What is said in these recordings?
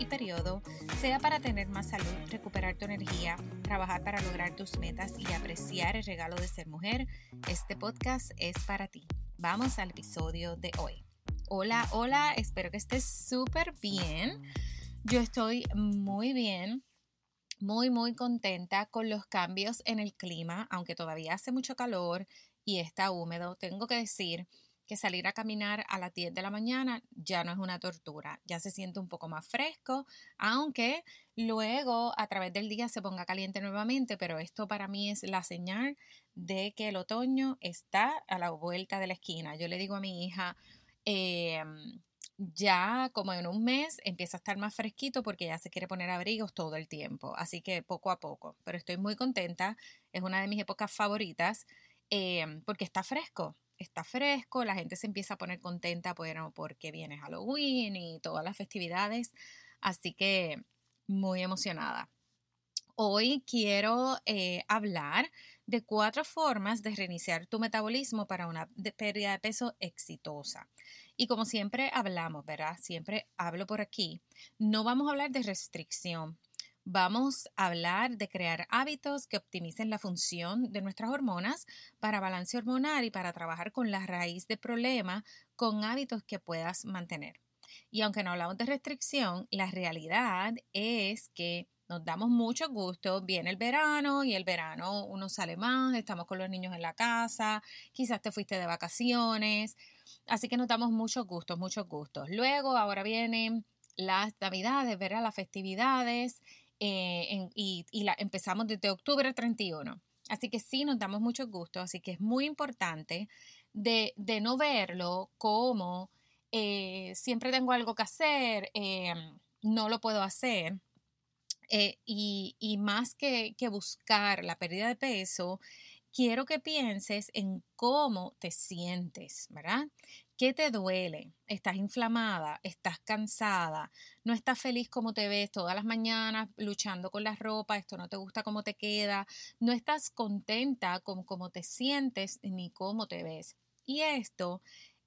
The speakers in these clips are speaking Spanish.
y periodo, sea para tener más salud, recuperar tu energía, trabajar para lograr tus metas y apreciar el regalo de ser mujer, este podcast es para ti. Vamos al episodio de hoy. Hola, hola, espero que estés súper bien. Yo estoy muy bien muy, muy contenta con los cambios en el clima, aunque todavía hace mucho calor y está húmedo. Tengo que decir que salir a caminar a las 10 de la mañana ya no es una tortura, ya se siente un poco más fresco, aunque luego a través del día se ponga caliente nuevamente, pero esto para mí es la señal de que el otoño está a la vuelta de la esquina. Yo le digo a mi hija, em, ya como en un mes empieza a estar más fresquito porque ya se quiere poner abrigos todo el tiempo, así que poco a poco, pero estoy muy contenta, es una de mis épocas favoritas em, porque está fresco, está fresco, la gente se empieza a poner contenta bueno, porque viene Halloween y todas las festividades, así que muy emocionada. Hoy quiero eh, hablar de cuatro formas de reiniciar tu metabolismo para una pérdida de peso exitosa. Y como siempre hablamos, ¿verdad? Siempre hablo por aquí. No vamos a hablar de restricción, Vamos a hablar de crear hábitos que optimicen la función de nuestras hormonas para balance hormonal y para trabajar con la raíz del problema con hábitos que puedas mantener. Y aunque no hablamos de restricción, la realidad es que nos damos mucho gusto, viene el verano y el verano uno sale más, estamos con los niños en la casa, quizás te fuiste de vacaciones, así que nos damos muchos gustos, muchos gustos. Luego, ahora vienen las navidades, verá las festividades eh, y, empezamos desde octubre 31. Así que sí, nos damos mucho gusto, así que es muy importante de, no verlo como eh, siempre tengo algo que hacer, eh, no lo puedo hacer. y, más que buscar la pérdida de peso, quiero que pienses en cómo te sientes, ¿verdad? ¿Qué te duele? ¿Estás inflamada? ¿Estás cansada? ¿No estás feliz como te ves todas las mañanas luchando con la ropa? ¿Esto no te gusta cómo te queda? ¿No estás contenta con cómo te sientes ni cómo te ves? Y esto,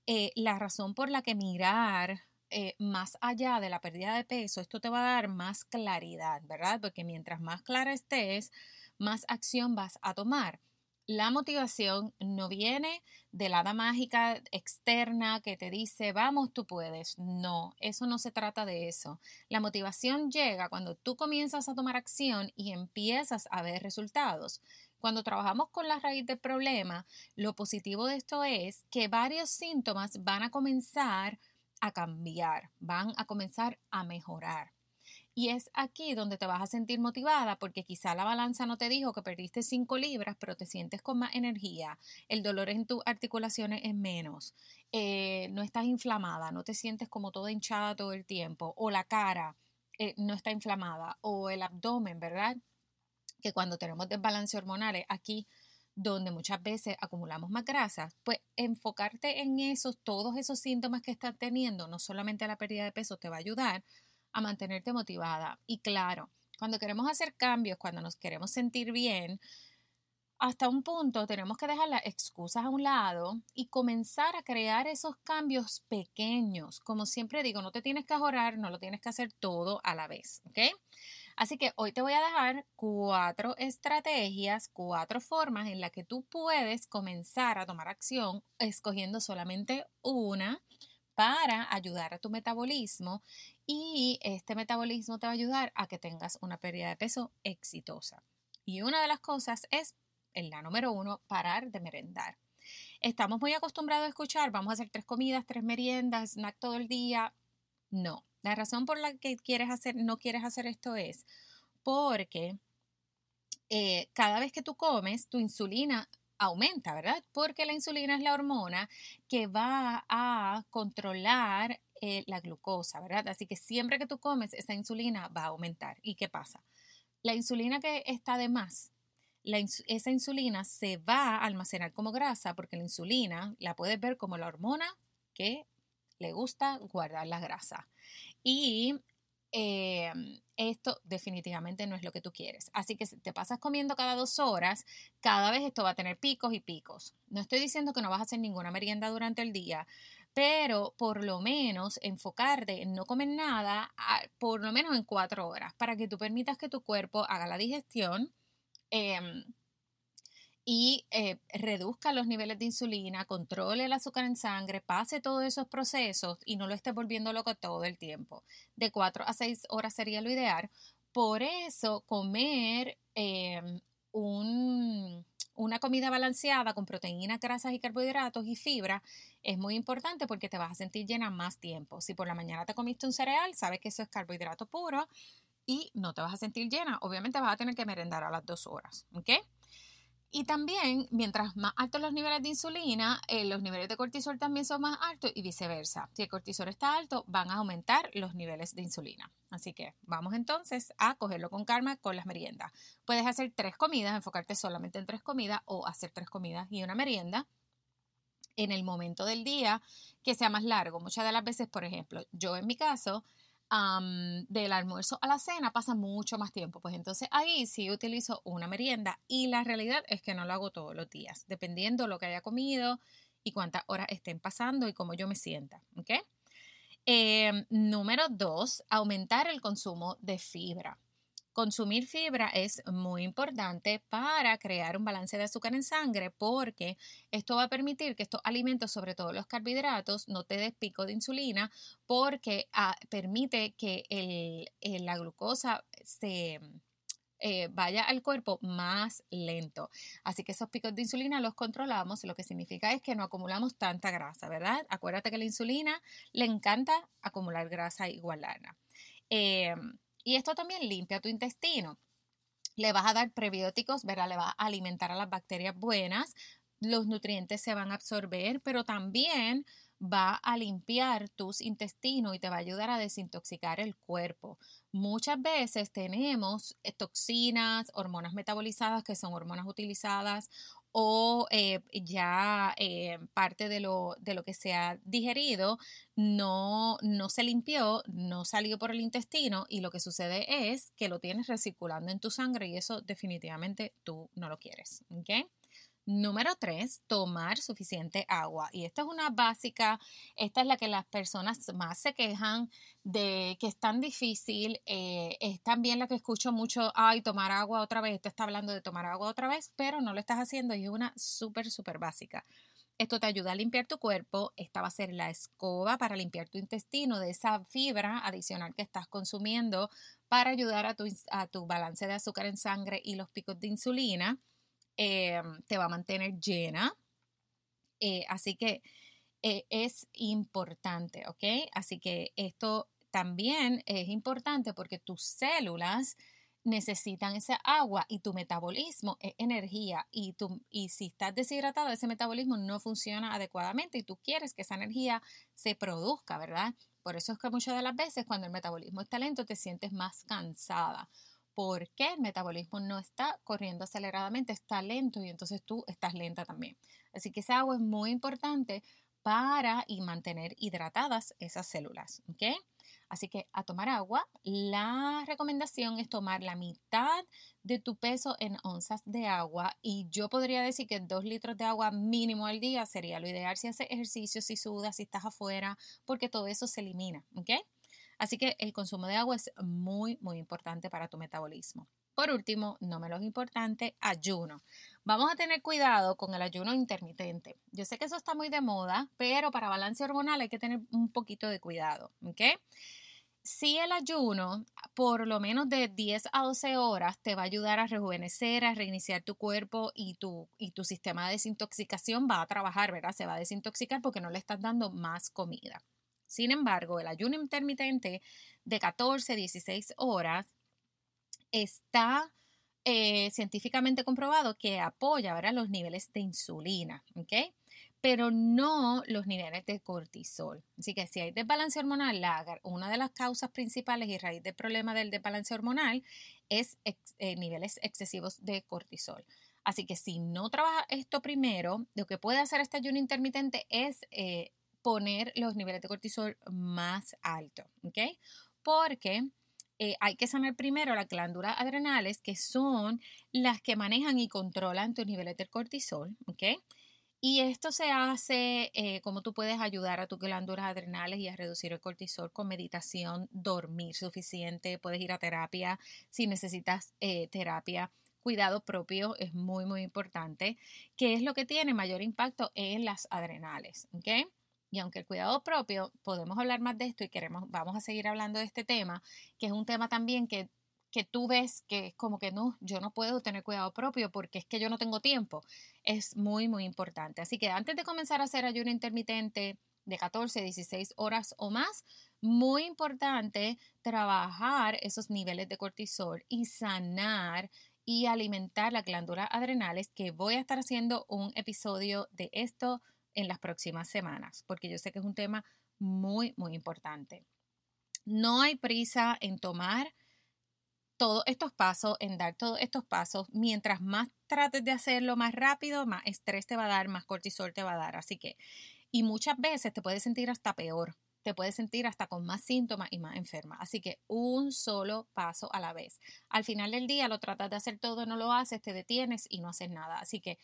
eh, la razón por la que mirar eh, más allá de la pérdida de peso, esto te va a dar más claridad, ¿verdad? Porque mientras más clara estés, más acción vas a tomar la motivación no viene de la hada mágica externa que te dice, vamos, tú puedes. No, eso no se trata de eso. La motivación llega cuando tú comienzas a tomar acción y empiezas a ver resultados. Cuando trabajamos con la raíz del problema, lo positivo de esto es que varios síntomas van a comenzar a cambiar, van a comenzar a mejorar. Y es aquí donde te vas a sentir motivada porque quizá la balanza no te dijo que perdiste 5 libras, pero te sientes con más energía, el dolor en tus articulaciones es menos, eh, no estás inflamada, no te sientes como toda hinchada todo el tiempo, o la cara eh, no está inflamada, o el abdomen, ¿verdad? Que cuando tenemos desbalance hormonales, aquí donde muchas veces acumulamos más grasa, pues enfocarte en esos, todos esos síntomas que estás teniendo, no solamente la pérdida de peso te va a ayudar, a mantenerte motivada. Y claro, cuando queremos hacer cambios, cuando nos queremos sentir bien, hasta un punto tenemos que dejar las excusas a un lado y comenzar a crear esos cambios pequeños. Como siempre digo, no te tienes que ahorrar, no lo tienes que hacer todo a la vez, ¿ok? Así que hoy te voy a dejar cuatro estrategias, cuatro formas en las que tú puedes comenzar a tomar acción escogiendo solamente una para ayudar a tu metabolismo y este metabolismo te va a ayudar a que tengas una pérdida de peso exitosa. Y una de las cosas es, en la número uno, parar de merendar. Estamos muy acostumbrados a escuchar, vamos a hacer tres comidas, tres meriendas, snack todo el día. No, la razón por la que quieres hacer, no quieres hacer esto es porque eh, cada vez que tú comes, tu insulina aumenta, ¿verdad? Porque la insulina es la hormona que va a controlar eh, la glucosa, ¿verdad? Así que siempre que tú comes, esa insulina va a aumentar. ¿Y qué pasa? La insulina que está de más, esa insulina se va a almacenar como grasa porque la insulina la puedes ver como la hormona que le gusta guardar la grasa. Y em, esto definitivamente no es lo que tú quieres. Así que si te pasas comiendo cada dos horas, cada vez esto va a tener picos y picos. No estoy diciendo que no vas a hacer ninguna merienda durante el día, pero por lo menos enfocarte en no comer nada por lo menos en cuatro horas para que tú permitas que tu cuerpo haga la digestión. Em, y eh, reduzca los niveles de insulina, controle el azúcar en sangre, pase todos esos procesos y no lo esté volviendo loco todo el tiempo. De 4 a 6 horas sería lo ideal. Por eso, comer em, una comida balanceada con proteínas, grasas y carbohidratos y fibra es muy importante porque te vas a sentir llena más tiempo. Si por la mañana te comiste un cereal, sabes que eso es carbohidrato puro y no te vas a sentir llena. Obviamente vas a tener que merendar a las 2 horas. ¿Ok? Y también, mientras más altos los niveles de insulina, eh, los niveles de cortisol también son más altos y viceversa. Si el cortisol está alto, van a aumentar los niveles de insulina. Así que vamos entonces a cogerlo con calma con las meriendas. Puedes hacer tres comidas, enfocarte solamente en tres comidas o hacer tres comidas y una merienda en el momento del día que sea más largo. Muchas de las veces, por ejemplo, yo en mi caso, del almuerzo a la cena pasa mucho más tiempo. Pues entonces ahí sí utilizo una merienda y la realidad es que no lo hago todos los días, dependiendo lo que haya comido y cuántas horas estén pasando y cómo yo me sienta. Em, número dos, aumentar el consumo de fibra. Consumir fibra es muy importante para crear un balance de azúcar en sangre porque esto va a permitir que estos alimentos, sobre todo los carbohidratos, no te des pico de insulina porque ah, permite que la glucosa se eh, vaya al cuerpo más lento. Así que esos picos de insulina los controlamos, lo que significa es que no acumulamos tanta grasa, ¿verdad? Acuérdate que la insulina le encanta acumular grasa y y esto también limpia tu intestino. Le vas a dar prebióticos, ¿verdad? Le vas a alimentar a las bacterias buenas, los nutrientes se van a absorber, pero también va a limpiar tus intestinos y te va a ayudar a desintoxicar el cuerpo. Muchas veces tenemos eh, toxinas, hormonas metabolizadas, que son hormonas utilizadas, o eh, ya eh, parte de lo, de lo, que se ha digerido no, no se limpió, no salió por el intestino y lo que sucede es que lo tienes recirculando en tu sangre y eso definitivamente tú no lo quieres. ¿okay? Número tres, tomar suficiente agua. Y esta es una básica, esta es la que las personas más se quejan de que es tan difícil. Eh, es también la que escucho mucho, ay, tomar agua otra vez. Te está hablando de tomar agua otra vez, pero no lo estás haciendo y es una súper, súper básica. Esto te ayuda a limpiar tu cuerpo. Esta va a ser la escoba para limpiar tu intestino de esa fibra adicional que estás consumiendo para ayudar a tu, a tu balance de azúcar en sangre y los picos de insulina. Em, te va a mantener llena. Eh, así que eh, es importante, ¿ok? Así que esto también es importante porque tus células necesitan esa agua y tu metabolismo es energía y, y si estás deshidratado ese metabolismo no funciona adecuadamente y tú quieres que esa energía se produzca, ¿verdad? Por eso es que muchas de las veces cuando el metabolismo está lento te sientes más cansada porque el metabolismo no está corriendo aceleradamente, está lento y entonces tú estás lenta también. Así que esa agua es muy importante para y mantener hidratadas esas células. Así que a tomar agua, la recomendación es tomar la mitad de tu peso en onzas de agua y yo podría decir que dos litros de agua mínimo al día sería lo ideal si haces ejercicio, si sudas, si estás afuera, porque todo eso se elimina, ¿ok? Así que el consumo de agua es muy, muy importante para tu metabolismo. Por último, no menos importante, ayuno. Vamos a tener cuidado con el ayuno intermitente. Yo sé que eso está muy de moda, pero para balance hormonal hay que tener un poquito de cuidado, ¿ok? Si el ayuno, por lo menos de 10 a 12 horas, te va a ayudar a rejuvenecer, a reiniciar tu cuerpo y tu, y tu sistema de desintoxicación va a trabajar, ¿verdad? Se va a desintoxicar porque no le estás dando más comida. Sin embargo, el ayuno intermitente de 14, 16 horas está eh, científicamente comprobado que apoya los niveles de insulina. pero no los niveles de cortisol. Así que si hay desbalance hormonal, una de las causas principales y raíz del problema del desbalance hormonal es eh, niveles excesivos de cortisol. Así que si no trabaja esto primero, lo que puede hacer este ayuno intermitente es eh, poner los niveles de cortisol más altos, ¿ok? Porque eh, hay que sanar primero las glándulas adrenales, que son las que manejan y controlan tus niveles de cortisol, ¿ok? Y esto se hace eh, como tú puedes ayudar a tus glándulas adrenales y a reducir el cortisol con meditación, dormir suficiente, puedes ir a terapia si necesitas eh, terapia. Cuidado propio es muy, muy importante, que es lo que tiene mayor impacto en las adrenales. ¿ok? Y aunque el cuidado propio, podemos hablar más de esto y queremos, vamos a seguir hablando de este tema, que es un tema también que que tú ves que es como que no, yo no puedo tener cuidado propio porque es que yo no tengo tiempo, es muy, muy importante. Así que antes de comenzar a hacer ayuno intermitente de 14, 16 horas o más, muy importante trabajar esos niveles de cortisol y sanar y alimentar las glándulas adrenales, que voy a estar haciendo un episodio de esto en las próximas semanas, porque yo sé que es un tema muy, muy importante. No hay prisa en tomar todos estos pasos, en dar todos estos pasos, mientras más trates de hacerlo más rápido, más estrés te va a dar, más cortisol te va a dar. Así que, y muchas veces te puedes sentir hasta peor, te puedes sentir hasta con más síntomas y más enferma. Así que un solo paso a la vez. Al final del día lo tratas de hacer todo, no lo haces, te detienes y no haces nada. Así que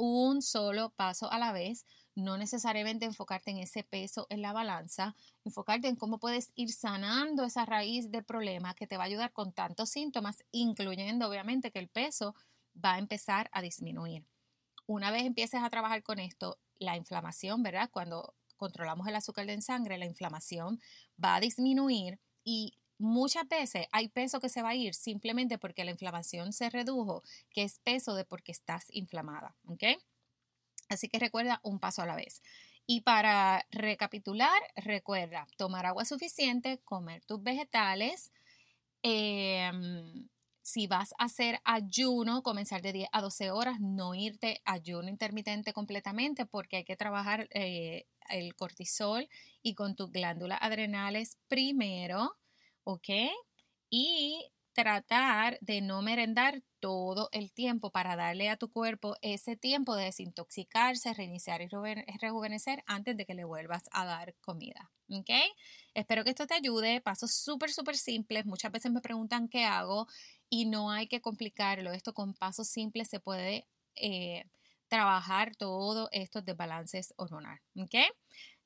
un solo paso a la vez, no necesariamente enfocarte en ese peso en la balanza, enfocarte en cómo puedes ir sanando esa raíz de problema que te va a ayudar con tantos síntomas, incluyendo obviamente que el peso va a empezar a disminuir. Una vez empieces a trabajar con esto, la inflamación, ¿verdad? Cuando controlamos el azúcar en sangre, la inflamación va a disminuir y Muchas veces hay peso que se va a ir simplemente porque la inflamación se redujo, que es peso de porque estás inflamada, ¿ok? Así que recuerda un paso a la vez. Y para recapitular, recuerda tomar agua suficiente, comer tus vegetales. Em, si vas a hacer ayuno, comenzar de 10 a 12 horas, no irte ayuno intermitente completamente porque hay que trabajar eh, el cortisol y con tus glándulas adrenales primero. ¿Ok? Y tratar de no merendar todo el tiempo para darle a tu cuerpo ese tiempo de desintoxicarse, reiniciar y rejuvenecer antes de que le vuelvas a dar comida. ¿Ok? Espero que esto te ayude. Pasos súper, súper simples. Muchas veces me preguntan qué hago y no hay que complicarlo. Esto con pasos simples se puede eh, trabajar todos estos desbalances hormonales. ¿Ok?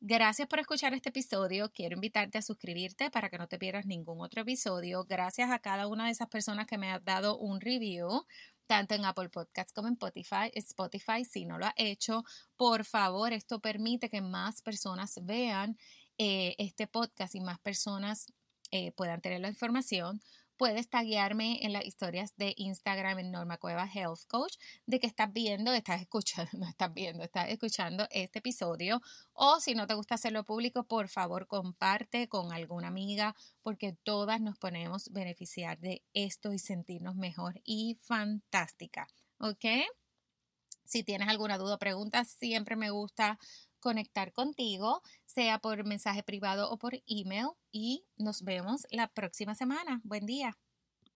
Gracias por escuchar este episodio. Quiero invitarte a suscribirte para que no te pierdas ningún otro episodio. Gracias a cada una de esas personas que me ha dado un review tanto en Apple Podcasts como en Spotify. Spotify, si no lo ha hecho, por favor, esto permite que más personas vean eh, este podcast y más personas eh, puedan tener la información puedes taguearme en las historias de Instagram en Norma Cueva Health Coach de que estás viendo, estás escuchando, no estás viendo, estás escuchando este episodio. O si no te gusta hacerlo público, por favor comparte con alguna amiga porque todas nos podemos beneficiar de esto y sentirnos mejor y fantástica. ¿Ok? Si tienes alguna duda o pregunta, siempre me gusta conectar contigo, sea por mensaje privado o por email. Y nos vemos la próxima semana. Buen día.